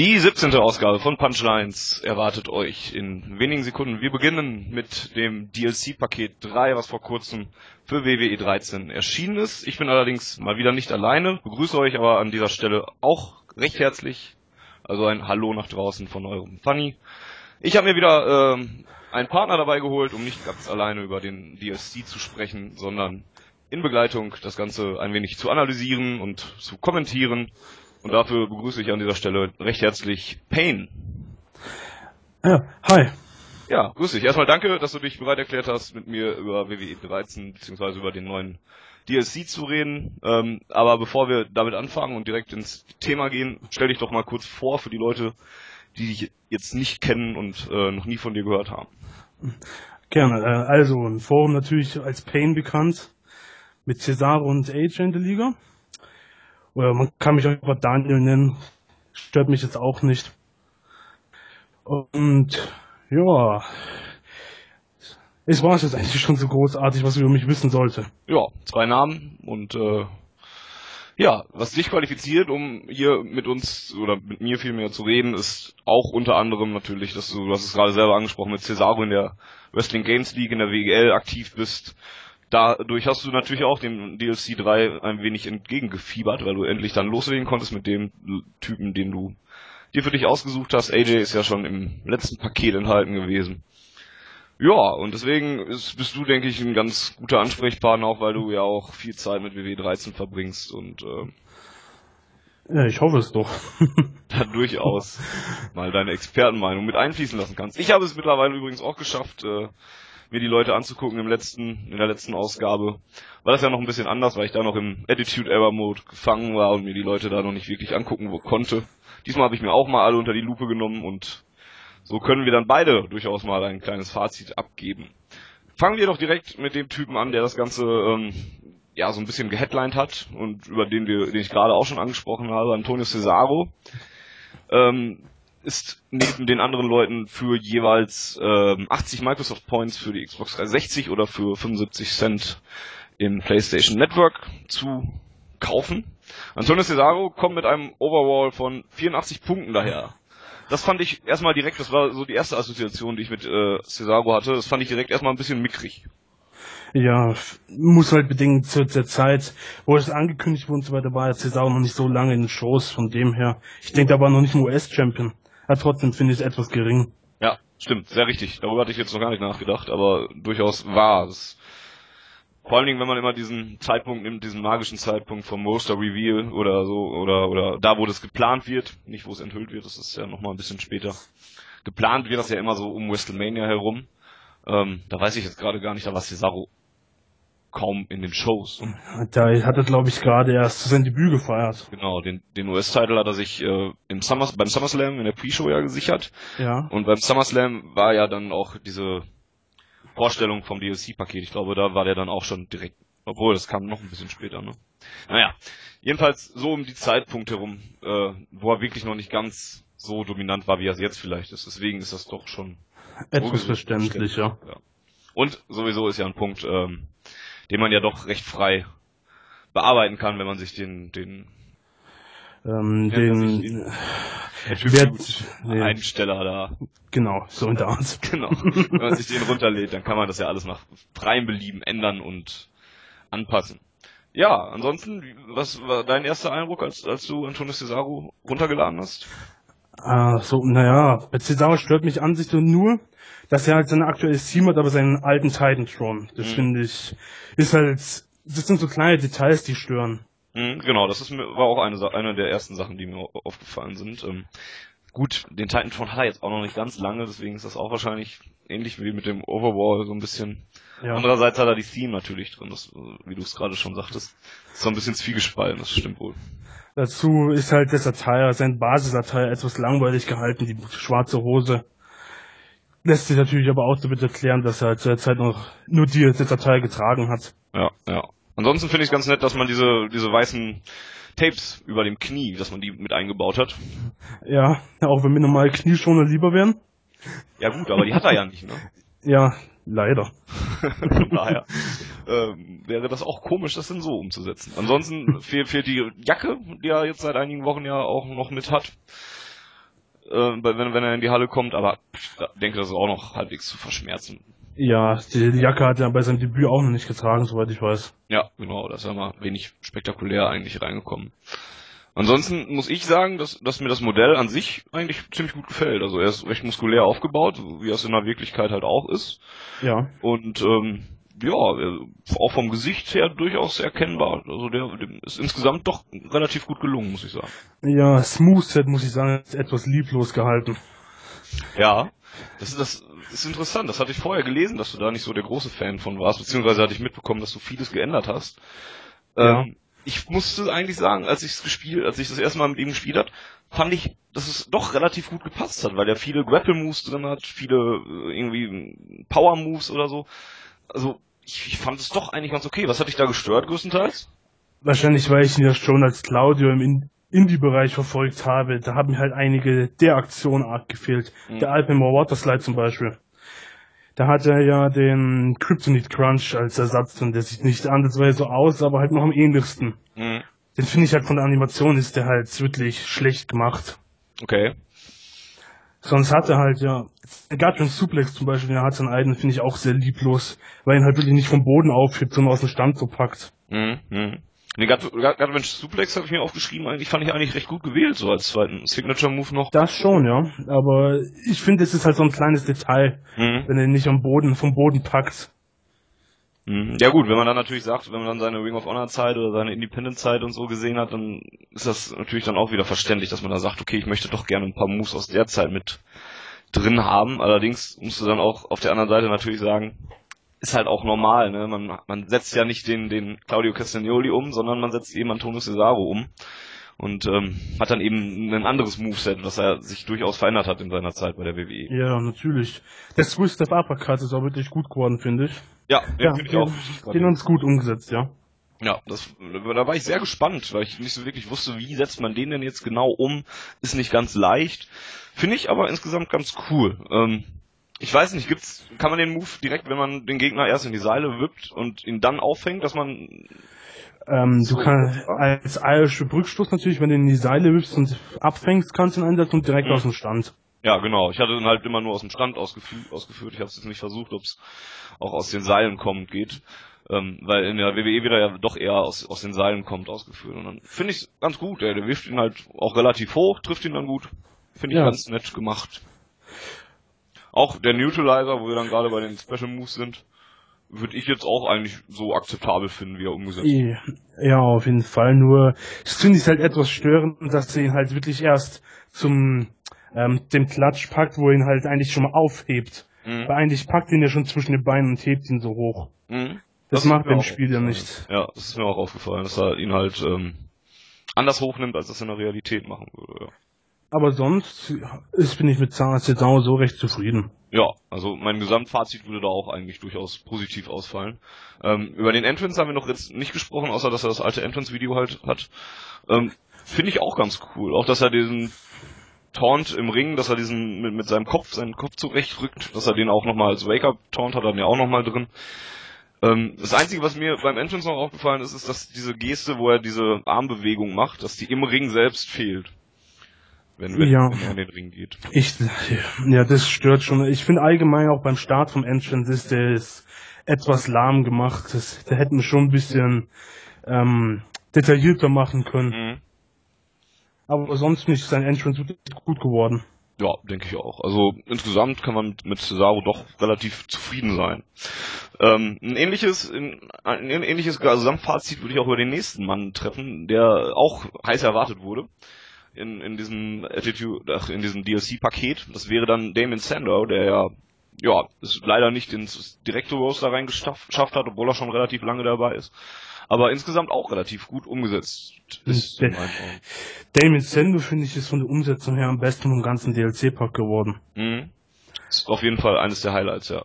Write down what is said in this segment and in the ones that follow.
Die 17. Ausgabe von Punchlines erwartet euch in wenigen Sekunden. Wir beginnen mit dem DLC-Paket 3, was vor kurzem für WWE 13 erschienen ist. Ich bin allerdings mal wieder nicht alleine, begrüße euch aber an dieser Stelle auch recht herzlich. Also ein Hallo nach draußen von eurem Funny. Ich habe mir wieder ähm, einen Partner dabei geholt, um nicht ganz alleine über den DLC zu sprechen, sondern in Begleitung das Ganze ein wenig zu analysieren und zu kommentieren. Und dafür begrüße ich an dieser Stelle recht herzlich Payne. Ja, hi. Ja, grüß dich. Erstmal danke, dass du dich bereit erklärt hast, mit mir über WWE 13 bzw. über den neuen DLC zu reden. Ähm, aber bevor wir damit anfangen und direkt ins Thema gehen, stell dich doch mal kurz vor für die Leute, die dich jetzt nicht kennen und äh, noch nie von dir gehört haben. Gerne. Äh, also ein Forum natürlich als Pain bekannt, mit Cesaro und AJ in der Liga. Oder man kann mich auch Daniel nennen. Stört mich jetzt auch nicht. Und ja, es war es jetzt eigentlich schon so großartig, was über mich wissen sollte. Ja, zwei Namen und äh, ja, was dich qualifiziert, um hier mit uns oder mit mir vielmehr zu reden, ist auch unter anderem natürlich, dass du, du hast es gerade selber angesprochen, mit Cesaro in der Wrestling Games League in der WGL aktiv bist. Dadurch hast du natürlich auch dem DLC 3 ein wenig entgegengefiebert, weil du endlich dann loslegen konntest mit dem Typen, den du dir für dich ausgesucht hast. AJ ist ja schon im letzten Paket enthalten gewesen. Ja, und deswegen ist, bist du, denke ich, ein ganz guter Ansprechpartner, auch weil du ja auch viel Zeit mit WW 13 verbringst und äh, ja, ich hoffe es doch. da durchaus mal deine Expertenmeinung mit einfließen lassen kannst. Ich habe es mittlerweile übrigens auch geschafft, äh, mir die Leute anzugucken im letzten, in der letzten Ausgabe. War das ja noch ein bisschen anders, weil ich da noch im Attitude Error Mode gefangen war und mir die Leute da noch nicht wirklich angucken konnte. Diesmal habe ich mir auch mal alle unter die Lupe genommen und so können wir dann beide durchaus mal ein kleines Fazit abgeben. Fangen wir doch direkt mit dem Typen an, der das Ganze ähm, ja so ein bisschen geheadlined hat und über den wir, den ich gerade auch schon angesprochen habe, Antonio Cesaro. Ähm, ist neben den anderen Leuten für jeweils ähm, 80 Microsoft Points für die Xbox 360 oder für 75 Cent im PlayStation Network zu kaufen. Antonio Cesaro kommt mit einem Overall von 84 Punkten daher das fand ich erstmal direkt, das war so die erste Assoziation, die ich mit äh, Cesaro hatte. Das fand ich direkt erstmal ein bisschen mickrig. Ja, muss halt bedingt zu der Zeit, wo es angekündigt wurde und so weiter, war Cesaro noch nicht so lange in den Shows, von dem her. Ich denke, da war noch nicht ein US-Champion. Aber trotzdem finde ich es etwas gering. Ja, stimmt, sehr richtig. Darüber hatte ich jetzt noch gar nicht nachgedacht, aber durchaus war es. Vor allen Dingen, wenn man immer diesen Zeitpunkt nimmt, diesen magischen Zeitpunkt vom Roster Reveal oder so, oder, oder da, wo das geplant wird, nicht wo es enthüllt wird, das ist ja nochmal ein bisschen später. Geplant wird das ja immer so um WrestleMania herum. Ähm, da weiß ich jetzt gerade gar nicht, da war Cesaro kaum in den Shows. Da hat er, glaube ich, gerade erst sein Debüt gefeiert. Genau, den, den US-Title hat er sich äh, im Summers, beim SummerSlam in der Pre-Show ja gesichert. Ja. Und beim SummerSlam war ja dann auch diese Vorstellung vom DLC-Paket. Ich glaube, da war der dann auch schon direkt, obwohl das kam noch ein bisschen später, ne? Naja, jedenfalls so um die Zeitpunkt herum, äh, wo er wirklich noch nicht ganz so dominant war, wie er es jetzt vielleicht ist. Deswegen ist das doch schon etwas verständlicher. Ja. Und sowieso ist ja ein Punkt, ähm, den man ja doch recht frei bearbeiten kann, wenn man sich den, den ähm, den Wert, nee. Einsteller da. Genau, so der Art. Genau. Wenn man sich den runterlädt, dann kann man das ja alles nach freiem Belieben ändern und anpassen. Ja, ansonsten, was war dein erster Eindruck, als, als du Antonio Cesaro runtergeladen hast? Ah, so, naja, bei Cesaro stört mich an sich so nur, dass er halt seine aktuelle Team hat, aber seinen alten Titan Tron. Das mhm. finde ich, ist halt, das sind so kleine Details, die stören. Mhm, genau, das ist mir, war auch eine, eine der ersten Sachen, die mir aufgefallen sind. Ähm, gut, den Titanfall hat er jetzt auch noch nicht ganz lange, deswegen ist das auch wahrscheinlich ähnlich wie mit dem Overwall so ein bisschen. Ja. Andererseits hat er die Theme natürlich drin, das, wie du es gerade schon sagtest. ist so ein bisschen zwiegespalten, das stimmt wohl. Dazu ist halt der Attire, sein Basisattire etwas langweilig gehalten, die schwarze Hose. Lässt sich natürlich aber auch damit erklären, dass er zu der Zeit noch nur die, Attire getragen hat. Ja, ja. Ansonsten finde ich es ganz nett, dass man diese, diese weißen Tapes über dem Knie, dass man die mit eingebaut hat. Ja, auch wenn mir normal Knieschoner lieber wären. Ja gut, aber die hat er ja nicht, ne? Ja, leider. Von daher ähm, wäre das auch komisch, das denn so umzusetzen. Ansonsten fehlt, fehlt die Jacke, die er jetzt seit einigen Wochen ja auch noch mit hat. Äh, wenn, wenn er in die Halle kommt, aber ich denke, das ist auch noch halbwegs zu verschmerzen. Ja, die, die Jacke hat er bei seinem Debüt auch noch nicht getragen, soweit ich weiß. Ja, genau, das ist ja mal wenig spektakulär eigentlich reingekommen. Ansonsten muss ich sagen, dass, dass mir das Modell an sich eigentlich ziemlich gut gefällt. Also er ist recht muskulär aufgebaut, wie er es in der Wirklichkeit halt auch ist. Ja. Und ähm, ja, auch vom Gesicht her durchaus erkennbar. Also der, dem ist insgesamt doch relativ gut gelungen, muss ich sagen. Ja, Smoothset, muss ich sagen, ist etwas lieblos gehalten. Ja, das ist, das ist interessant. Das hatte ich vorher gelesen, dass du da nicht so der große Fan von warst, beziehungsweise hatte ich mitbekommen, dass du vieles geändert hast. Ja. Ähm, ich musste eigentlich sagen, als ich es gespielt, als ich das erste Mal mit ihm gespielt hat, fand ich, dass es doch relativ gut gepasst hat, weil er viele Grapple Moves drin hat, viele äh, irgendwie Power Moves oder so. Also ich, ich fand es doch eigentlich ganz okay. Was hat dich da gestört größtenteils? Wahrscheinlich, weil ich ihn ja schon als Claudio im In- Indie-Bereich verfolgt habe. Da haben mir halt einige der Aktionen arg gefehlt. Mhm. Der Alpenmore Waterslide zum Beispiel. Da hat er ja den Kryptonite Crunch als Ersatz und der sieht nicht andersweise so aus, aber halt noch am ähnlichsten. Mhm. Den finde ich halt von der Animation ist der halt wirklich schlecht gemacht. Okay. Sonst hat er halt ja, Guardian Suplex zum Beispiel, der hat seinen eigenen, finde ich auch sehr lieblos, weil er ihn halt wirklich nicht vom Boden aufhebt, sondern aus dem Stand so packt. Mhm. Mhm. Nee, Godwrench Suplex habe ich mir aufgeschrieben, eigentlich fand ich eigentlich recht gut gewählt, so als zweiten Signature-Move noch. Das schon, ja. Aber ich finde, es ist halt so ein kleines Detail, Mhm. wenn er ihn nicht am Boden, vom Boden packt. Mhm. Ja gut, wenn man dann natürlich sagt, wenn man dann seine Ring of Honor Zeit oder seine Independent Zeit und so gesehen hat, dann ist das natürlich dann auch wieder verständlich, dass man da sagt, okay, ich möchte doch gerne ein paar Moves aus der Zeit mit drin haben. Allerdings musst du dann auch auf der anderen Seite natürlich sagen, ist halt auch normal, ne? Man, man setzt ja nicht den, den Claudio Castagnoli um, sondern man setzt eben Antonio Cesaro um. Und ähm, hat dann eben ein anderes Moveset, was er sich durchaus verändert hat in seiner Zeit bei der WWE. Ja, natürlich. Der Swiss Step Uppercut ist auch wirklich gut geworden, finde ich. Ja, den Ja, finde ich auch den sie gut umgesetzt, ja. Ja, das, da war ich sehr gespannt, weil ich nicht so wirklich wusste, wie setzt man den denn jetzt genau um. Ist nicht ganz leicht. Finde ich aber insgesamt ganz cool. Ähm, ich weiß nicht, gibt's, kann man den Move direkt, wenn man den Gegner erst in die Seile wippt und ihn dann auffängt, dass man, Ähm, So, du kannst als irische Brückstoß natürlich, wenn du ihn in die Seile wirfst und abfängst, kannst du ihn einsetzen und direkt Mhm. aus dem Stand. ja genau, ich hatte den halt immer nur aus dem Stand ausgeführt, ausgeführt. ich habe es jetzt nicht versucht, ob es auch aus den Seilen kommend geht. Ähm, weil in der WWE wieder ja doch eher aus, aus den Seilen kommt ausgeführt. Und dann finde ich ganz gut, der, der wirft ihn halt auch relativ hoch, trifft ihn dann gut. Finde ich Ja. ganz nett gemacht. Auch der Neutralizer, wo wir dann gerade bei den Special Moves sind, würde ich jetzt auch eigentlich so akzeptabel finden, wie er umgesetzt wird. Ja, auf jeden Fall. Nur, ich finde es halt etwas störend, dass sie ihn halt wirklich erst zum ähm, dem Klatsch packt, wo er ihn halt eigentlich schon mal aufhebt. Mhm. Weil eigentlich packt ihn ja schon zwischen den Beinen und hebt ihn so hoch. Mhm. Das, ist macht er auch Spiel ja nicht. Ja, das ist mir auch aufgefallen, dass er ihn halt ähm, anders hochnimmt, als das in der Realität machen würde. Ja. Aber sonst ist, bin ich mit Cesaro so recht zufrieden. Ja, also mein Gesamtfazit würde da auch eigentlich durchaus positiv ausfallen. Ähm, über den Entrance haben wir noch jetzt nicht gesprochen, außer dass er das alte Entrance-Video halt hat. Ähm, Finde ich auch ganz cool. Auch, dass er diesen Taunt im Ring, dass er diesen mit, mit seinem Kopf, seinen Kopf zurechtrückt, dass er den auch nochmal als Wake-Up-Taunt hat den ja auch nochmal drin. Ähm, das Einzige, was mir beim Entrance noch aufgefallen ist, ist, dass diese Geste, wo er diese Armbewegung macht, dass die im Ring selbst fehlt. Wenn, wenn, Ja. wenn er in den Ring geht. Ich, ja, das stört schon. Ich finde allgemein auch beim Start vom Entrance ist der ist etwas lahm gemacht. Das, da hätten wir schon ein bisschen ähm, detaillierter machen können. Mhm. Aber sonst nicht sein Entrance wirklich gut geworden. Ja, denke ich auch. Also insgesamt kann man mit, mit Cesaro doch relativ zufrieden sein. Ähm, ein ähnliches, ein, ein ähnliches Gesamtfazit würde ich auch über den nächsten Mann treffen, der auch heiß erwartet wurde in, in diesem Attitude, ach, in diesem DLC-Paket. Das wäre dann Damon Sandow, der ja ja, es leider nicht ins direkte Roster reingeschafft hat, obwohl er schon relativ lange dabei ist. Aber insgesamt auch relativ gut umgesetzt ist. in Der-. Damien Sendo finde ich ist von der Umsetzung her am besten vom ganzen DLC-Pack geworden. Mhm. Ist auf jeden Fall eines der Highlights, ja.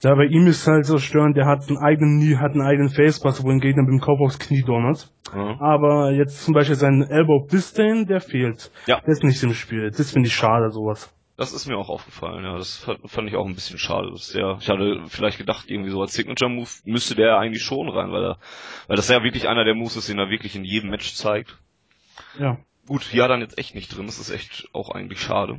Da bei ihm ist halt so störend, der hat einen eigenen, Nie- hat einen eigenen Facepass, wo ein Gegner mit dem Kopf aufs Knie donnert. Mhm. Aber jetzt zum Beispiel sein Elbow Disdain, der fehlt. Ja. Der ist nicht im Spiel. Das finde ich schade, sowas. Das ist mir auch aufgefallen, ja. Das fand, ich auch ein bisschen schade. Dass der, ich hatte vielleicht gedacht, irgendwie so als Signature-Move müsste der eigentlich schon rein, weil er, weil das ja wirklich einer der Moves ist, den er wirklich in jedem Match zeigt. Ja. gut, hier hat er jetzt echt nicht drin, das ist echt auch eigentlich schade.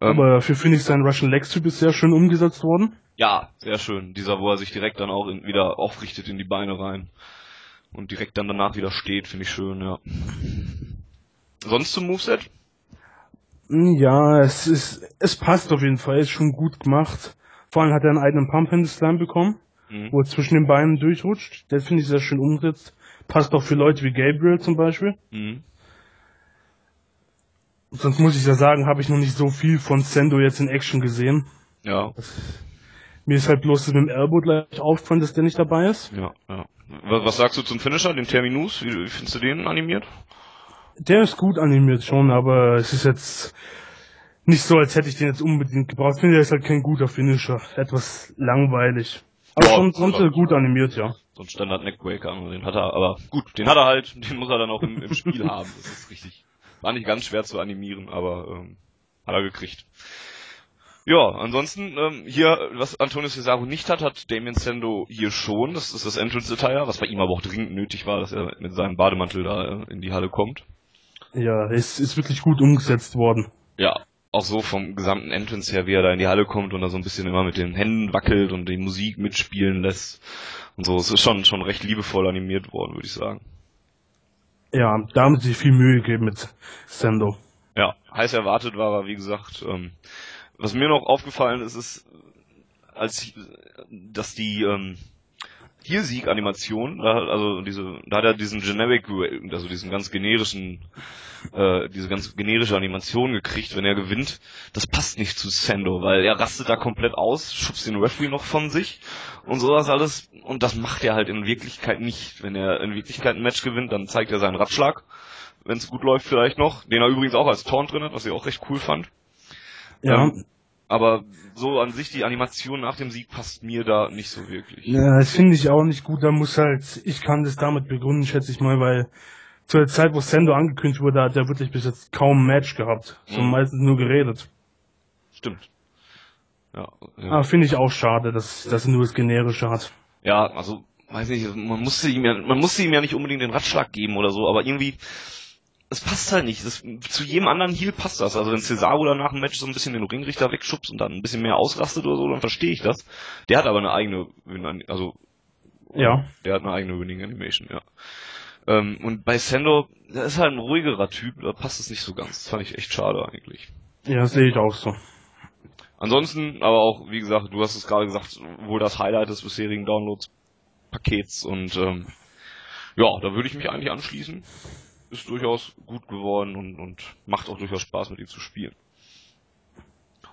Ähm, Aber dafür finde ich sein Russian Legs Typ ist sehr schön umgesetzt worden. Ja, sehr schön. Dieser, wo er sich direkt dann auch in, wieder aufrichtet in die Beine rein. Und direkt dann danach wieder steht, finde ich schön, ja. Sonst zum Moveset? Hm, ja, es ist, es passt auf jeden Fall, ist schon gut gemacht. Vor allem hat er einen eigenen Pump Handle Slam bekommen, mhm. wo er zwischen den Beinen durchrutscht. Das finde ich sehr schön umgesetzt. Passt auch für Leute wie Gabriel zum Beispiel. Mhm. Sonst muss ich ja sagen, habe ich noch nicht so viel von Sendo jetzt in Action gesehen. Ja. Mir ist halt bloß mit dem Elbow gleich aufgefallen, dass der nicht dabei ist. Ja, ja. Was, was sagst du zum Finisher, den Terminus? Wie, wie findest du den animiert? Der ist gut animiert schon, aber es ist jetzt nicht so, als hätte ich den jetzt unbedingt gebraucht. Ich finde, der ist halt kein guter Finisher. Etwas langweilig. Aber ja, schon sonst gut animiert, ja. So ein Standard Neckbreaker, den hat er, aber gut, den hat er halt, den muss er dann auch im, im Spiel haben. Das ist richtig. War nicht ganz schwer zu animieren, aber ähm, hat er gekriegt. Ja, ansonsten ähm, hier, was Antonio Cesaro nicht hat, hat Damien Sendo hier schon. Das ist das Entrance-Attire, was bei ihm aber auch dringend nötig war, dass er mit seinem Bademantel da äh, in die Halle kommt. Ja, es ist wirklich gut umgesetzt worden. Ja, auch so vom gesamten Entrance her, wie er da in die Halle kommt und da so ein bisschen immer mit den Händen wackelt und die Musik mitspielen lässt und so. Es ist schon, schon recht liebevoll animiert worden, würde ich sagen. Ja, da haben sie sich viel Mühe gegeben mit Sendo. Ja, heiß erwartet war er, wie gesagt. Ähm, was mir noch aufgefallen ist, ist, als dass die ähm, hier Sieg-Animation, da, also diese, da hat er diesen generic, also diesen ganz generischen, äh, diese ganz generische Animation gekriegt, wenn er gewinnt. Das passt nicht zu Sendo, weil er rastet da komplett aus, schubst den Referee noch von sich und sowas alles. Und das macht er halt in Wirklichkeit nicht. Wenn er in Wirklichkeit ein Match gewinnt, dann zeigt er seinen Ratschlag, wenn es gut läuft vielleicht noch, den er übrigens auch als Taunt drin hat, was ich auch recht cool fand. Ja. Ähm, aber so an sich die Animation nach dem Sieg passt mir da nicht so wirklich. Ja, das finde ich auch nicht gut. Da muss halt, ich kann das damit begründen, schätze ich mal, weil zu der Zeit, wo Sendo angekündigt wurde, hat er wirklich bis jetzt kaum ein Match gehabt. So mhm. meistens nur geredet. Stimmt. Ja. ja. Aber finde ich auch schade, dass, dass er nur das Generische hat. Ja, also, weiß nicht, man musste ihm ja, man musste ihm ja nicht unbedingt den Ratschlag geben oder so, aber irgendwie, es passt halt nicht. Das, zu jedem anderen Heal passt das. Also wenn Cesaro dann nach dem Match so ein bisschen den Ringrichter wegschubst und dann ein bisschen mehr ausrastet oder so, dann verstehe ich das. Der hat aber eine eigene, also ja, der hat eine eigene Winning Animation, ja. Ähm, und bei Sendo, der ist halt ein ruhigerer Typ, da passt es nicht so ganz. Das fand ich echt schade eigentlich. Ja, sehe ich auch so. Ansonsten, aber auch, wie gesagt, du hast es gerade gesagt, wohl das Highlight des bisherigen Downloads-Pakets und ähm, ja, da würde ich mich eigentlich anschließen ist durchaus gut geworden und, und macht auch durchaus Spaß mit ihm zu spielen.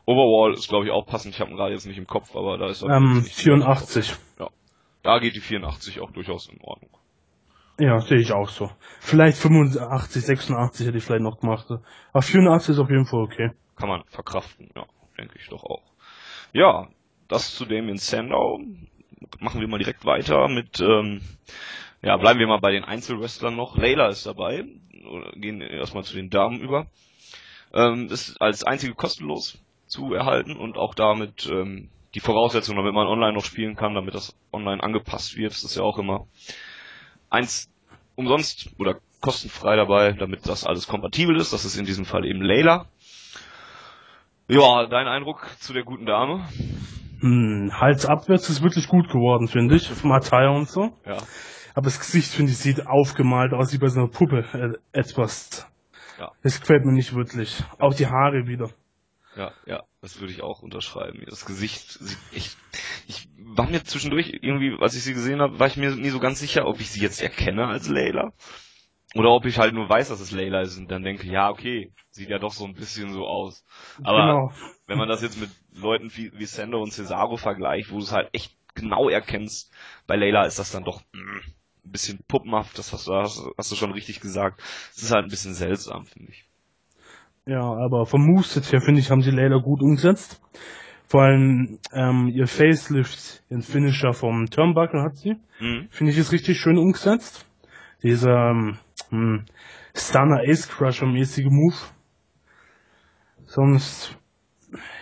Overall ist glaube ich auch passend, ich habe ihn gerade jetzt nicht im Kopf, aber da ist er ähm, 84. Ja. Da geht die 84 auch durchaus in Ordnung. Ja, sehe ich auch so. Vielleicht 85, 86 hätte ich vielleicht noch gemacht. Aber 84 ist auf jeden Fall okay. Kann man verkraften, ja, denke ich doch auch. Ja, das zu Damien Sandow. Machen wir mal direkt weiter mit ähm, ja, bleiben wir mal bei den Einzelwrestlern noch. Layla ist dabei. Gehen erstmal zu den Damen über. Ähm, ist als einzige kostenlos zu erhalten und auch damit ähm, die Voraussetzung, damit man online noch spielen kann, damit das online angepasst wird. Das ist ja auch immer eins umsonst oder kostenfrei dabei, damit das alles kompatibel ist. Das ist in diesem Fall eben Layla. Ja, dein Eindruck zu der guten Dame? Hm, Hals abwärts ist wirklich gut geworden, finde ich. Vom Attire und so. Ja. Aber das Gesicht, finde ich, sieht aufgemalt aus wie bei so einer Puppe. Äh, etwas. Ja. Das gefällt mir nicht wirklich. Auch die Haare wieder. Ja, ja, das würde ich auch unterschreiben. Das Gesicht sieht echt. Ich war mir zwischendurch irgendwie, als ich sie gesehen habe, war ich mir nie so ganz sicher, ob ich sie jetzt erkenne als Layla. Oder ob ich halt nur weiß, dass es Layla ist und dann denke, ja, okay, sieht ja doch so ein bisschen so aus. Aber genau. wenn man das jetzt mit Leuten wie, wie Sando und Cesaro vergleicht, wo du es halt echt genau erkennst, bei Layla ist das dann doch mh, mm, ein bisschen puppenhaft, das hast du, hast, hast du schon richtig gesagt. Es ist halt ein bisschen seltsam, finde ich. Ja, aber vom Moveset her, finde ich, haben sie Layla gut umgesetzt. Vor allem ähm, ihr Facelift, den Finisher vom Turnbuckle hat sie. Mhm. Finde ich ist richtig schön umgesetzt. Dieser ähm, hm, Stunner Ace Crusher mäßige Move. Sonst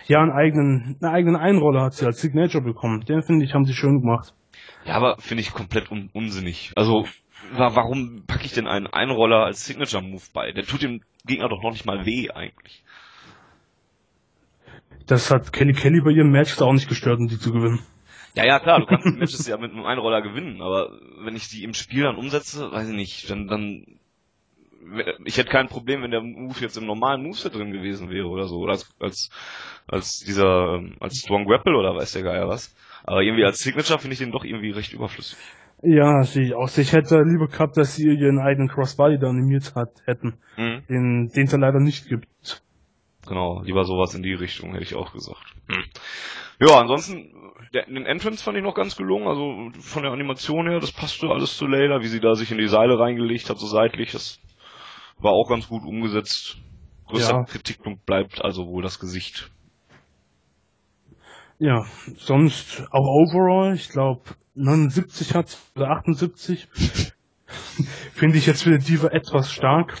ja einen eigenen, eine eigenen Einroller hat sie als Signature bekommen. Den finde ich, haben sie schön gemacht. Ja, aber finde ich komplett un unsinnig. Also, warum packe ich denn einen Einroller als Signature Move bei? Der tut dem Gegner doch noch nicht mal weh eigentlich. Das hat Kelly Kelly bei ihren Matches auch nicht gestört, um die zu gewinnen. Ja, ja, klar, du kannst Matches ja mit einem Einroller gewinnen, aber wenn ich die im Spiel dann umsetze, weiß ich nicht, dann, dann, ich hätte kein Problem, wenn der Move jetzt im normalen Moveset drin gewesen wäre oder so, oder als, als, als dieser, ähm, als Strong Grapple oder weiß der Geier was. Aber irgendwie als Signature finde ich den doch irgendwie recht überflüssig. Ja, sehe ich auch. Ich hätte lieber gehabt, dass sie ihren eigenen Crossbody da animiert hat, hätten. Mhm. Den, den es ja leider nicht gibt. Genau, lieber sowas in die Richtung, hätte ich auch gesagt. Hm. Ja, ansonsten, der, den Entrance fand ich noch ganz gelungen, also von der Animation her, das passte alles zu Layla, wie sie da sich in die Seile reingelegt hat, so seitlich, das war auch ganz gut umgesetzt. Größter Ja. Kritikpunkt bleibt also wohl das Gesicht. Ja, sonst auch overall, ich glaube 79 hat oder 78. Finde ich jetzt für die Diva etwas stark.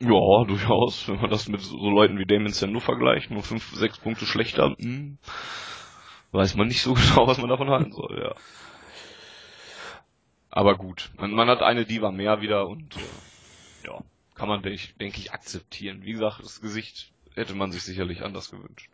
Ja, durchaus, wenn man das mit so Leuten wie Damon Sandow vergleicht, nur fünf, sechs Punkte schlechter, hm, weiß man nicht so genau, was man davon halten soll, ja. Aber gut, man, man hat eine Diva mehr wieder und äh, ja, kann man, denke denk ich, akzeptieren. Wie gesagt, das Gesicht hätte man sich sicherlich anders gewünscht.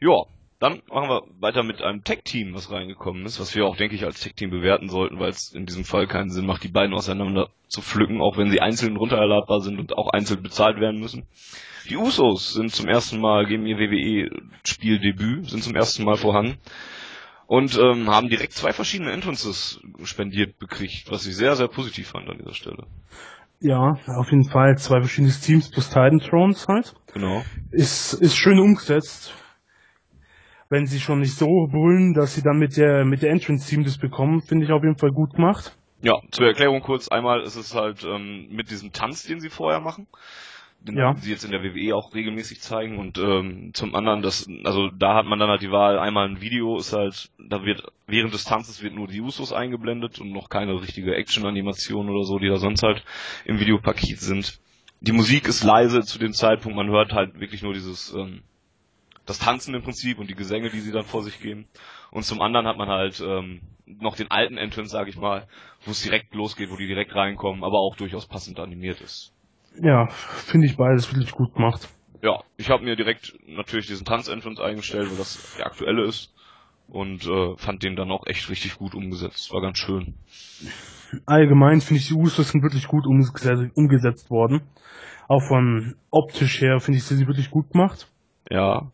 Ja, dann machen wir weiter mit einem Tech-Team, was reingekommen ist, was wir auch, denke ich, als Tech-Team bewerten sollten, weil es in diesem Fall keinen Sinn macht, die beiden auseinander zu pflücken, auch wenn sie einzeln runtererladbar sind und auch einzeln bezahlt werden müssen. Die Usos sind zum ersten Mal, geben ihr WWE-Spieldebüt, sind zum ersten Mal vorhanden und ähm, haben direkt zwei verschiedene Entrances spendiert bekriegt, was ich sehr, sehr positiv fand an dieser Stelle. Ja, auf jeden Fall zwei verschiedene Teams plus Titan Thrones halt. Genau. Ist, ist schön umgesetzt. Wenn sie schon nicht so brüllen, dass sie dann mit der, mit der Entrance-Team das bekommen, finde ich auf jeden Fall gut gemacht. Ja, zur Erklärung kurz, einmal ist es halt ähm, mit diesem Tanz, den sie vorher machen, den Ja. sie jetzt in der WWE auch regelmäßig zeigen und ähm, zum anderen, das, also da hat man dann halt die Wahl, einmal ein Video ist halt, da wird während des Tanzes wird nur die Usos eingeblendet und noch keine richtige Action-Animation oder so, die da sonst halt im Videopaket sind. Die Musik ist leise zu dem Zeitpunkt, man hört halt wirklich nur dieses ähm, das Tanzen im Prinzip und die Gesänge, die sie dann vor sich geben. Und zum anderen hat man halt ähm, noch den alten Entrance, sag ich mal, wo es direkt losgeht, wo die direkt reinkommen, aber auch durchaus passend animiert ist. Ja, finde ich beides wirklich gut gemacht. Ja, ich habe mir direkt natürlich diesen Tanz-Entrance eingestellt, weil das der aktuelle ist. Und äh, fand den dann auch echt richtig gut umgesetzt. War ganz schön. Allgemein finde ich die Usos sind wirklich gut umgesetzt, umgesetzt worden. Auch von optisch her finde ich sie wirklich gut gemacht. Ja.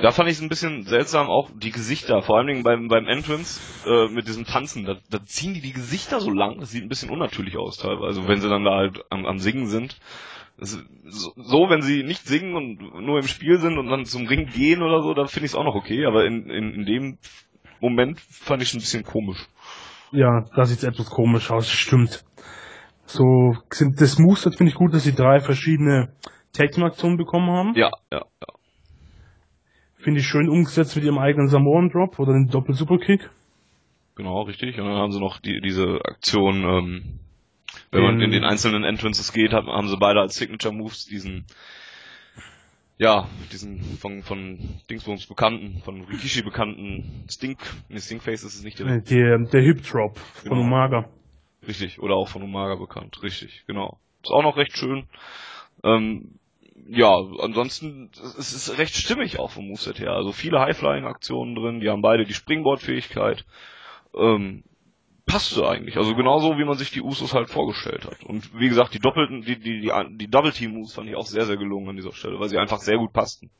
Da fand ich es ein bisschen seltsam, auch die Gesichter, vor allen Dingen beim, beim Entrance äh, mit diesem Tanzen, da, da ziehen die die Gesichter so lang, das sieht ein bisschen unnatürlich aus teilweise, wenn sie dann da halt am, am Singen sind. Das so, so, wenn sie nicht singen und nur im Spiel sind und dann zum Ring gehen oder so, dann finde ich es auch noch okay, aber in, in, in dem Moment fand ich es ein bisschen komisch. Ja, da sieht es etwas komisch aus, stimmt. So, sind das Moveset finde ich gut, dass sie drei verschiedene Tag-Team-Aktionen bekommen haben. Ja, ja. Finde ich schön umgesetzt mit ihrem eigenen Samoan Drop oder den Doppel-Superkick. Genau, richtig. Und dann haben sie noch die, diese Aktion, ähm, wenn man in den einzelnen Entrances geht, haben sie beide als Signature Moves diesen, ja, diesen von, von Dingsbums bekannten, von Rikishi bekannten Stink, ne, Stinkface ist es nicht direkt. Der, der Hip Drop von Genau. Umaga. Richtig. Oder auch von Umaga bekannt. Richtig, genau. Ist auch noch recht schön. Ähm, ja, ansonsten, es ist recht stimmig auch vom Moveset her. Also viele High-Flying-Aktionen drin, die haben beide die Springboard-Fähigkeit. Ähm, passte eigentlich. Also genauso, wie man sich die Usos halt vorgestellt hat. Und wie gesagt, die doppelten, die, die, die, die Double-Team-Moves fand ich auch sehr, sehr gelungen an dieser Stelle, weil sie einfach sehr gut passten.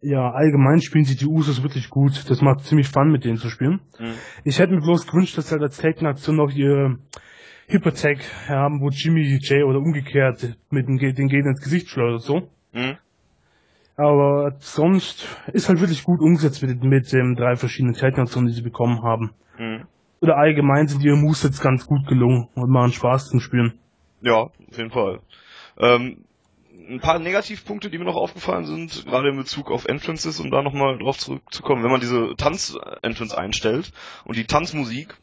Ja, allgemein spielen sich die Usos wirklich gut. Das macht ziemlich Fun, mit denen zu spielen. Mhm. Ich hätte mir bloß gewünscht, dass sie halt als Tag-Aktion noch ihr Attack haben, wo Jimmy J oder umgekehrt mit dem, den Gegner ins Gesicht schleudert, so. Mhm. Aber sonst ist halt wirklich gut umgesetzt mit, mit den drei verschiedenen Tag-Aktionen, die sie bekommen haben. Mhm. Oder allgemein sind ihre Moves jetzt ganz gut gelungen und machen Spaß zum Spielen. Ja, auf jeden Fall. Ähm, ein paar Negativpunkte, die mir noch aufgefallen sind, gerade in Bezug auf Entrances, um da nochmal drauf zurückzukommen, wenn man diese Tanz-Entrance einstellt und die Tanzmusik,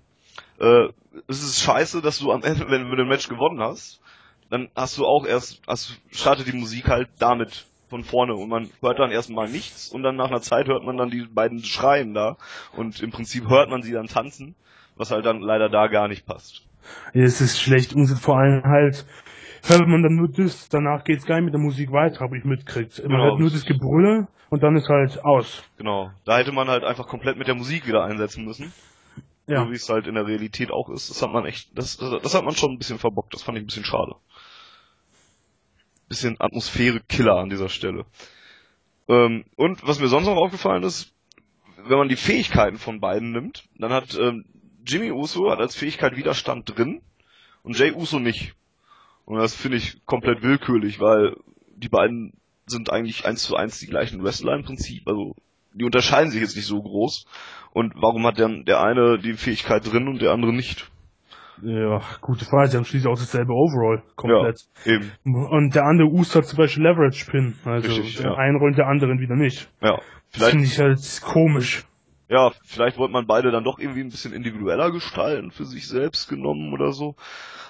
äh, es ist scheiße, dass du am Ende, wenn du ein Match gewonnen hast, dann hast du auch erst, hast, startet die Musik halt damit von vorne und man hört dann erstmal nichts und dann nach einer Zeit hört man dann die beiden schreien da und im Prinzip hört man sie dann tanzen was halt dann leider da gar nicht passt. Es ist schlecht umgesetzt, vor allem halt, hört man dann nur das, danach geht's gar nicht mit der Musik weiter, habe ich mitkriegt. Man Genau. hört nur das Gebrülle und dann ist halt aus. Genau. Da hätte man halt einfach komplett mit der Musik wieder einsetzen müssen. Ja. So wie es halt in der Realität auch ist. Das hat man echt, das, das, das hat man schon ein bisschen verbockt. Das fand ich ein bisschen schade. Bisschen Atmosphäre-Killer an dieser Stelle. Ähm, und was mir sonst noch aufgefallen ist, wenn man die Fähigkeiten von beiden nimmt, dann hat ähm, Jimmy Uso hat als Fähigkeit Widerstand drin und Jay Uso nicht. Und das finde ich komplett willkürlich, weil die beiden sind eigentlich eins zu eins die gleichen Wrestler im Prinzip. Also die unterscheiden sich jetzt nicht so groß. Und warum hat dann der eine die Fähigkeit drin und der andere nicht? Ja, gute Frage. Sie haben schließlich auch dasselbe Overall, komplett. Ja, eben. Und der andere Uso hat zum Beispiel Leverage Pin. Also Richtig, der ja. einen rollt der anderen wieder nicht. Ja. Das finde Vielleicht, ich halt komisch. ja, vielleicht wollte man beide dann doch irgendwie ein bisschen individueller gestalten, für sich selbst genommen oder so.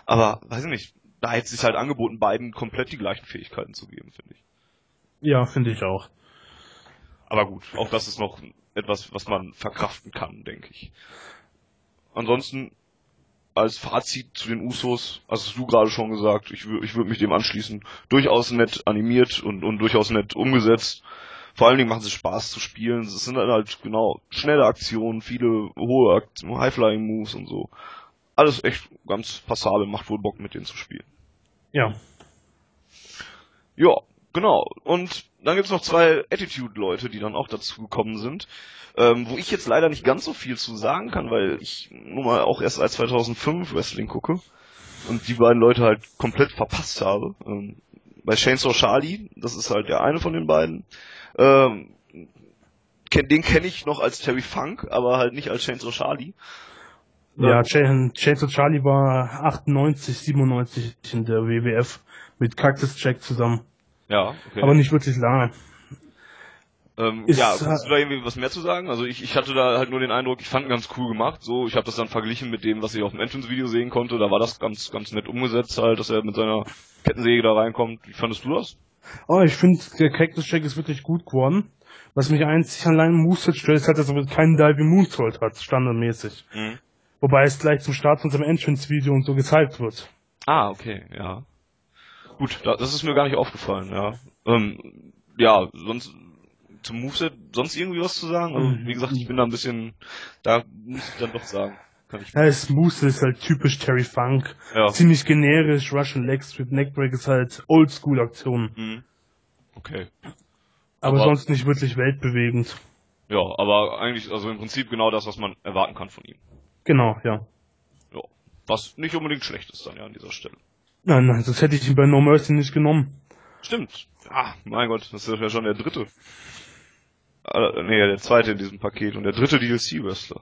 Aber, weiß ich nicht, da hätte es sich halt angeboten, beiden komplett die gleichen Fähigkeiten zu geben, finde ich. Ja, finde ich auch. Aber gut, auch das ist noch etwas, was man verkraften kann, denke ich. Ansonsten, als Fazit zu den Usos, hast du gerade schon gesagt, ich, ich würde mich dem anschließen, durchaus nett animiert und, und durchaus nett umgesetzt. Vor allen Dingen macht es Spaß zu spielen. Es sind dann halt genau schnelle Aktionen, viele hohe Aktionen, High-Flying-Moves und so. Alles echt ganz passabel, macht wohl Bock mit denen zu spielen. Ja. Ja, genau. Und dann gibt's noch zwei Attitude-Leute, die dann auch dazu gekommen sind, ähm, wo ich jetzt leider nicht ganz so viel zu sagen kann, weil ich nun mal auch erst seit 2005 Wrestling gucke und die beiden Leute halt komplett verpasst habe. Ähm, bei Chainsaw Charlie, das ist halt der eine von den beiden, ähm, den kenne ich noch als Terry Funk, aber halt nicht als Chainsaw Charlie. Ja, Ch- Chainsaw Charlie war 98, 97 in der WWF mit Cactus Jack zusammen. Ja, okay. Aber nicht wirklich lange. Ähm, Ist, ja, kannst du da irgendwie was mehr zu sagen? Also ich, ich hatte da halt nur den Eindruck, ich fand ihn ganz cool gemacht. So, ich habe das dann verglichen mit dem, was ich auf dem Entrance-Video sehen konnte. Da war das ganz, ganz nett umgesetzt halt, dass er mit seiner Kettensäge da reinkommt. Wie fandest du das? Oh, ich finde, der Cactus Jack ist wirklich gut geworden. Was mich einzig allein im Moveset stört, ist halt, dass er keinen Diving Moonsault hat, standardmäßig. Mhm. Wobei es gleich zum Start von unserem Entrance-Video und so gezeigt wird. Ah, okay, ja. Gut, da, das ist mir gar nicht aufgefallen, ja. Ähm, ja, sonst zum Moveset sonst irgendwie was zu sagen? Also, wie gesagt, ich bin da ein bisschen, da muss ich dann doch sagen. Kann ich. Ja, ist halt typisch Terry Funk. Ja. Ziemlich generisch, Russian Leg Sweep, Neckbreak ist halt Oldschool-Aktion. Mhm. Okay. Aber, Aber- sonst nicht wirklich weltbewegend. Ja, aber eigentlich, also im Prinzip genau das, was man erwarten kann von ihm. Genau, ja. Ja. Was nicht unbedingt schlecht ist dann ja an dieser Stelle. Nein, nein, das hätte ich ihn bei No Mercy nicht genommen. Stimmt. Ah, mein Gott, das ist ja schon der dritte. Äh, nee, der zweite in diesem Paket und der dritte DLC-Wrestler,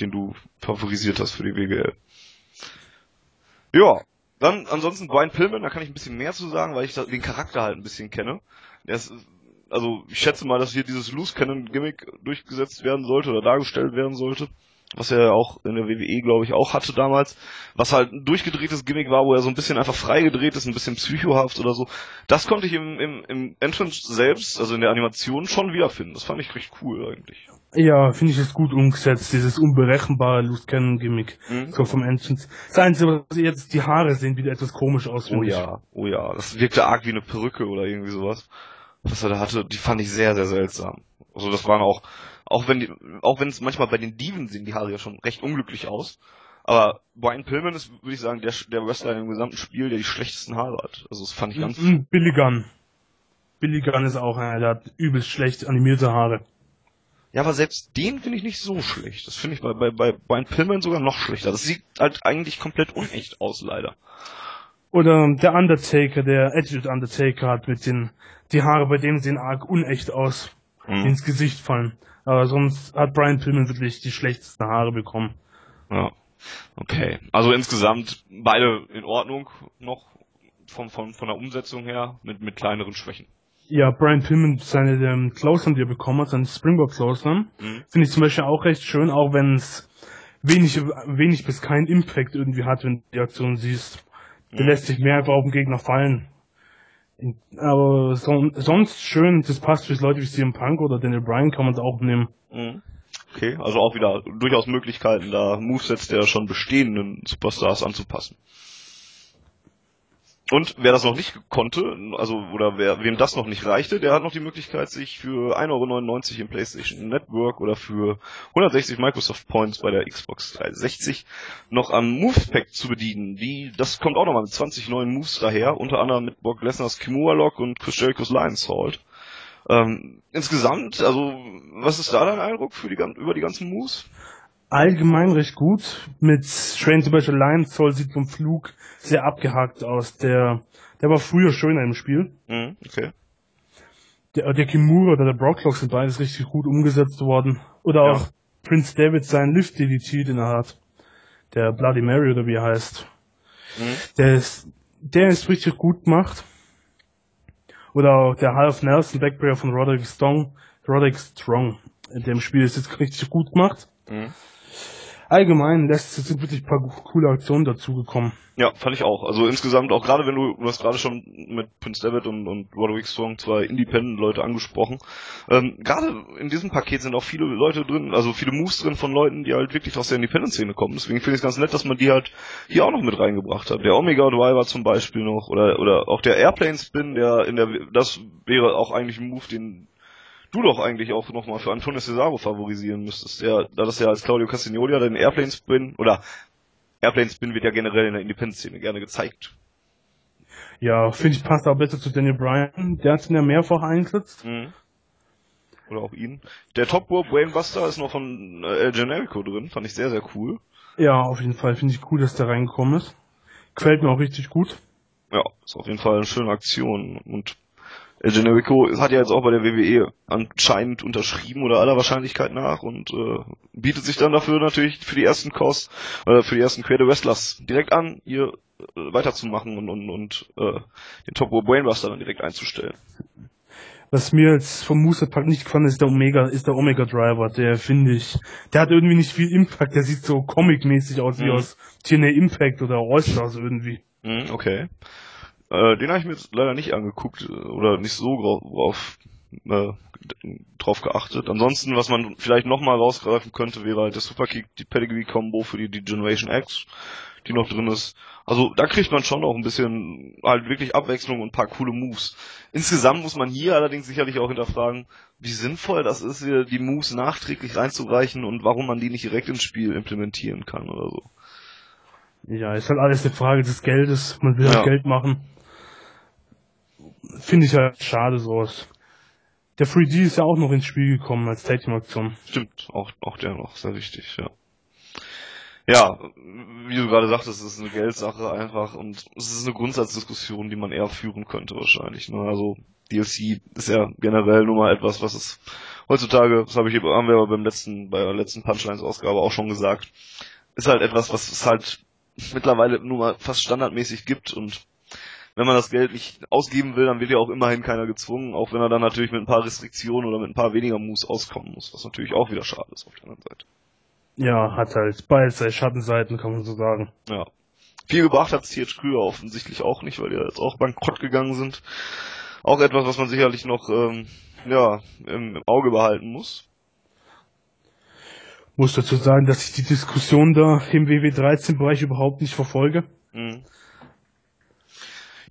den du favorisiert hast für die WGL. Ja, dann ansonsten Brian Pillman, da kann ich ein bisschen mehr zu sagen, weil ich den Charakter halt ein bisschen kenne. Der ist, also ich schätze mal, dass hier dieses Loose Cannon Gimmick durchgesetzt werden sollte oder dargestellt werden sollte. Was er auch in der WWE, glaube ich, auch hatte damals. Was halt ein durchgedrehtes Gimmick war, wo er so ein bisschen einfach freigedreht ist, ein bisschen psychohaft oder so. Das konnte ich im, im, im Entrance selbst, also in der Animation, schon wiederfinden. Das fand ich recht cool eigentlich. Ja, finde ich es gut umgesetzt, dieses unberechenbare Loose Cannon Gimmick. Mhm. So vom Entrance. Das Einzige, was jetzt die Haare sehen wieder etwas komisch aus, Oh ja, oh ja. Das wirkte arg wie eine Perücke oder irgendwie sowas. Was er da hatte, die fand ich sehr, sehr seltsam. Also das waren auch, auch wenn die, auch wenn es manchmal bei den Diven sehen die Haare ja schon recht unglücklich aus. Aber Brian Pillman ist, würde ich sagen, der, der Wrestler im gesamten Spiel, der die schlechtesten Haare hat. Also das fand ich ganz, Mhm, Billy Gunn. Billy Gunn ist auch einer, der hat übelst schlecht animierte Haare. Ja, aber selbst den finde ich nicht so schlecht. Das finde ich bei, bei, bei Brian Pillman sogar noch schlechter. Das sieht halt eigentlich komplett unecht aus, leider. Oder der Undertaker, der Attitude Undertaker hat mit den, die Haare bei dem sehen arg unecht aus, Mhm. ins Gesicht fallen. Aber sonst hat Brian Pillman wirklich die schlechtesten Haare bekommen. Ja. Okay. Also insgesamt beide in Ordnung noch von, von, von der Umsetzung her mit, mit kleineren Schwächen. Ja, Brian Pillman, seine ähm, Clothesline, die er bekommen hat, seine Springboard Clothesline, Mhm. finde ich zum Beispiel auch recht schön, auch wenn es wenig, wenig bis keinen Impact irgendwie hat, wenn du die Aktion siehst. Der lässt sich mehr einfach auf den Gegner fallen. Aber son sonst schön, das passt für Leute wie CM Punk oder Daniel Bryan kann man es auch nehmen. Mhm. Okay, also auch wieder durchaus Möglichkeiten, da Movesets der schon bestehenden Superstars anzupassen. Und wer das noch nicht konnte, also oder wer wem das noch nicht reichte, der hat noch die Möglichkeit, sich für 1,99 Euro im PlayStation Network oder für 160 Microsoft Points bei der Xbox 360 noch am Moves Pack zu bedienen. Die, das kommt auch nochmal mit 20 neuen Moves daher, unter anderem mit Brock Lesnar's Kimura Lock und Chris Jericho's Lion Salt. Ähm, insgesamt, also was ist da dein Eindruck für die, über die ganzen Moves? Allgemein recht gut. Mit Train zum Beispiel Lion Soul sieht vom Flug sehr abgehakt aus. Der, der war früher schöner im Spiel. Mhm, okay. Der, der Kimura oder der Brocklock sind beides richtig gut umgesetzt worden. Oder auch ja. Prince David sein Lift DDT, den er hat. Der Bloody Mary oder wie er heißt. Mhm. Der ist, der ist richtig gut gemacht. Oder auch der Half Nelson Backbreaker von Roderick Strong, Roderick Strong. In dem Spiel ist jetzt richtig gut gemacht. Mhm allgemein lässt, sind wirklich ein paar coole Aktionen dazugekommen. Ja, fand ich auch. Also insgesamt, auch gerade wenn du, du hast gerade schon mit Prince David und, und Roderick Strong zwei Independent-Leute angesprochen. Ähm, gerade in diesem Paket sind auch viele Leute drin, also viele Moves drin von Leuten, die halt wirklich aus der Independent-Szene kommen. Deswegen finde ich es ganz nett, dass man die halt hier auch noch mit reingebracht hat. Der Omega Driver zum Beispiel noch oder oder auch der Airplane Spin, der in der das wäre auch eigentlich ein Move, den du doch eigentlich auch nochmal für Antonio Cesaro favorisieren müsstest. Ja, da das ja als Claudio Castagnoli den Airplane Spin oder Airplane Spin wird ja generell in der Independent-Szene gerne gezeigt. Ja, finde ich passt auch besser zu Daniel Bryan. Der hat ihn ja mehrfach eingesetzt. Mhm. Oder auch ihn. Der Top Rope Brainbuster ist noch von äh, El Generico drin. Fand ich sehr, sehr cool. Ja, auf jeden Fall. Finde ich cool, dass der reingekommen ist. Quält mir auch richtig gut. Ja, ist auf jeden Fall eine schöne Aktion. Und El Generico hat ja jetzt auch bei der WWE anscheinend unterschrieben oder aller Wahrscheinlichkeit nach und äh, bietet sich dann dafür natürlich für die ersten Costs, äh, für die ersten Creative Wrestlers direkt an, hier äh, weiterzumachen und, und, und äh, den Top Row Brainbuster dann direkt einzustellen. Was mir jetzt vom Moveset-Pack nicht gefallen ist, der Omega, ist der Omega Driver. Der finde ich, der hat irgendwie nicht viel Impact. Der sieht so comic-mäßig aus, mhm. wie aus TNA Impact oder All-Stars irgendwie. Mhm, okay. Äh, den habe ich mir jetzt leider nicht angeguckt äh, oder nicht so drauf, äh, drauf geachtet. Ansonsten, was man vielleicht nochmal rausgreifen könnte, wäre halt der Superkick, die Pedigree-Combo für die, die Generation X, die noch drin ist. Also da kriegt man schon auch ein bisschen halt wirklich Abwechslung und ein paar coole Moves. Insgesamt muss man hier allerdings sicherlich auch hinterfragen, wie sinnvoll das ist, die Moves nachträglich reinzureichen und warum man die nicht direkt ins Spiel implementieren kann oder so. Ja, ist halt alles eine Frage des Geldes. Man will halt ja. Geld machen finde ich ja schade sowas. Der 3D ist ja auch noch ins Spiel gekommen als Tag-Team-Aktion. Stimmt, auch, auch der noch, sehr wichtig, ja. Ja, wie du gerade sagtest, es ist eine Geldsache einfach und es ist eine Grundsatzdiskussion, die man eher führen könnte wahrscheinlich. Ne? Also DLC ist ja generell nur mal etwas, was es heutzutage, das habe ich haben wir aber beim letzten, bei der letzten Punchlines-Ausgabe auch schon gesagt, ist halt etwas, was es halt mittlerweile nur mal fast standardmäßig gibt und wenn man das Geld nicht ausgeben will, dann wird ja auch immerhin keiner gezwungen, auch wenn er dann natürlich mit ein paar Restriktionen oder mit ein paar weniger Moves auskommen muss, was natürlich auch wieder schade ist auf der anderen Seite. Ja, hat halt beides seine Schattenseiten, kann man so sagen. Ja. Viel gebracht hat THQ offensichtlich auch nicht, weil die jetzt auch bankrott gegangen sind. Auch etwas, was man sicherlich noch ähm, ja, im Auge behalten muss. Muss dazu sagen, dass ich die Diskussion da im WW13-Bereich überhaupt nicht verfolge. Mhm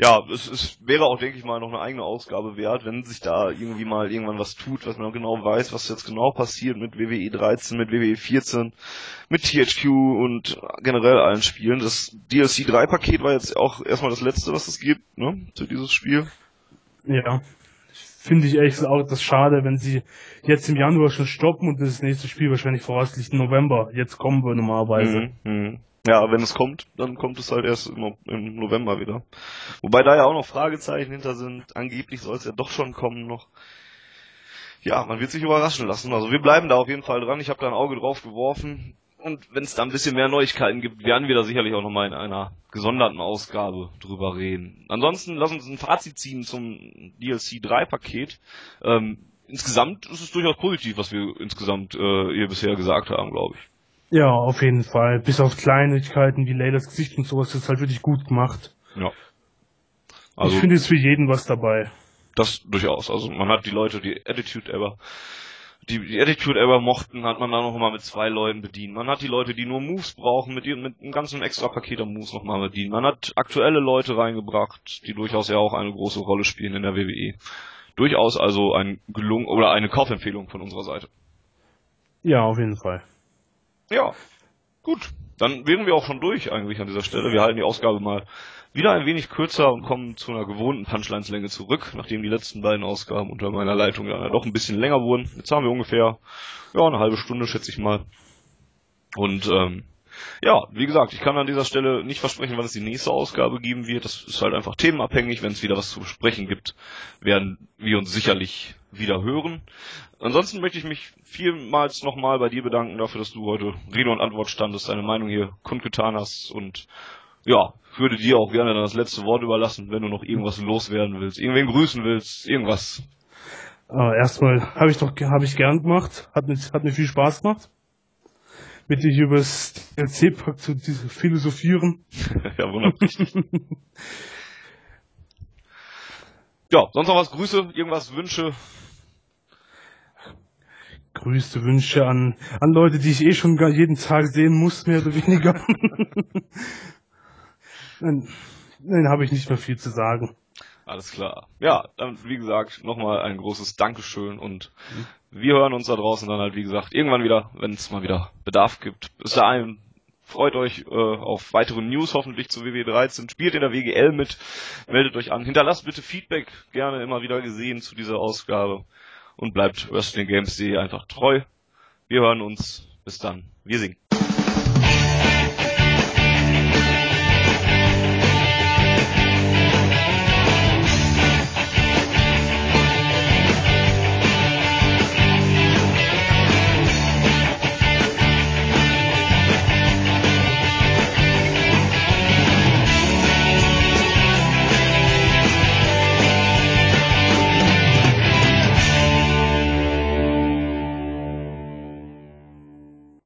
ja, es, es wäre auch, denke ich mal, noch eine eigene Ausgabe wert, wenn sich da irgendwie mal irgendwann was tut, was man genau weiß, was jetzt genau passiert mit WWE 13, mit WWE 14, mit THQ und generell allen Spielen. Das DLC 3 Paket war jetzt auch erstmal das letzte, was es gibt, ne, zu dieses Spiel. Ja. Finde ich gesagt auch das schade, wenn sie jetzt im Januar schon stoppen und das nächste Spiel wahrscheinlich voraussichtlich November jetzt kommen würde normalerweise. Mhm, mh. Ja, wenn es kommt, dann kommt es halt erst im, November wieder. Wobei da ja auch noch Fragezeichen hinter sind. Angeblich soll es ja doch schon kommen noch. Ja, man wird sich überraschen lassen. Also wir bleiben da auf jeden Fall dran. Ich habe da ein Auge drauf geworfen. Und wenn es da ein bisschen mehr Neuigkeiten gibt, werden wir da sicherlich auch nochmal in einer gesonderten Ausgabe drüber reden. Ansonsten lass uns ein Fazit ziehen zum DLC 3 Paket. Ähm, insgesamt ist es durchaus positiv, was wir insgesamt äh, hier bisher gesagt haben, glaube ich. Ja, auf jeden Fall. Bis auf Kleinigkeiten wie Laylas Gesicht und sowas ist halt wirklich gut gemacht. Ja. Also, ich finde es für jeden was dabei. Das durchaus. Also man hat die Leute, die Attitude ever die, die Attitude Era mochten, hat man dann noch mal mit zwei Leuten bedient. Man hat die Leute, die nur Moves brauchen, mit, mit einem ganzen extra Paket an Moves noch mal bedient. Man hat aktuelle Leute reingebracht, die durchaus ja auch eine große Rolle spielen in der WWE. Durchaus also ein gelungen oder eine Kaufempfehlung von unserer Seite. Ja, auf jeden Fall. Ja, gut. Dann wären wir auch schon durch eigentlich an dieser Stelle. Wir halten die Ausgabe mal wieder ein wenig kürzer und kommen zu einer gewohnten Punchlines-Länge zurück, nachdem die letzten beiden Ausgaben unter meiner Leitung ja doch ein bisschen länger wurden. Jetzt haben wir ungefähr ja eine halbe Stunde, schätze ich mal. Und ähm, ja, wie gesagt, ich kann an dieser Stelle nicht versprechen, wann es die nächste Ausgabe geben wird. Das ist halt einfach themenabhängig. Wenn es wieder was zu besprechen gibt, werden wir uns sicherlich wieder hören. Ansonsten möchte ich mich vielmals nochmal bei dir bedanken dafür, dass du heute Rede und Antwort standest, deine Meinung hier kundgetan hast und ja, würde dir auch gerne dann das letzte Wort überlassen, wenn du noch irgendwas loswerden willst, irgendwen grüßen willst, irgendwas. Äh, erstmal habe ich doch habe ich gern gemacht, hat hat mir viel Spaß gemacht. Mit dir über das DLC-Pack zu philosophieren. ja, wunderbar. ja, sonst noch was Grüße, irgendwas Wünsche? Grüße Wünsche an, an Leute, die ich eh schon jeden Tag sehen muss, mehr oder weniger. Nein, nein habe ich nicht mehr viel zu sagen. Alles klar. Ja, dann wie gesagt, nochmal ein großes Dankeschön und wir hören uns da draußen dann halt, wie gesagt, irgendwann wieder, wenn es mal wieder Bedarf gibt. Bis dahin, freut euch äh, auf weitere News hoffentlich zu WW13, spielt in der WGL mit, meldet euch an, hinterlasst bitte Feedback, gerne immer wieder gesehen zu dieser Ausgabe und bleibt Wrestling Games einfach treu. Wir hören uns. Bis dann. Wir singen.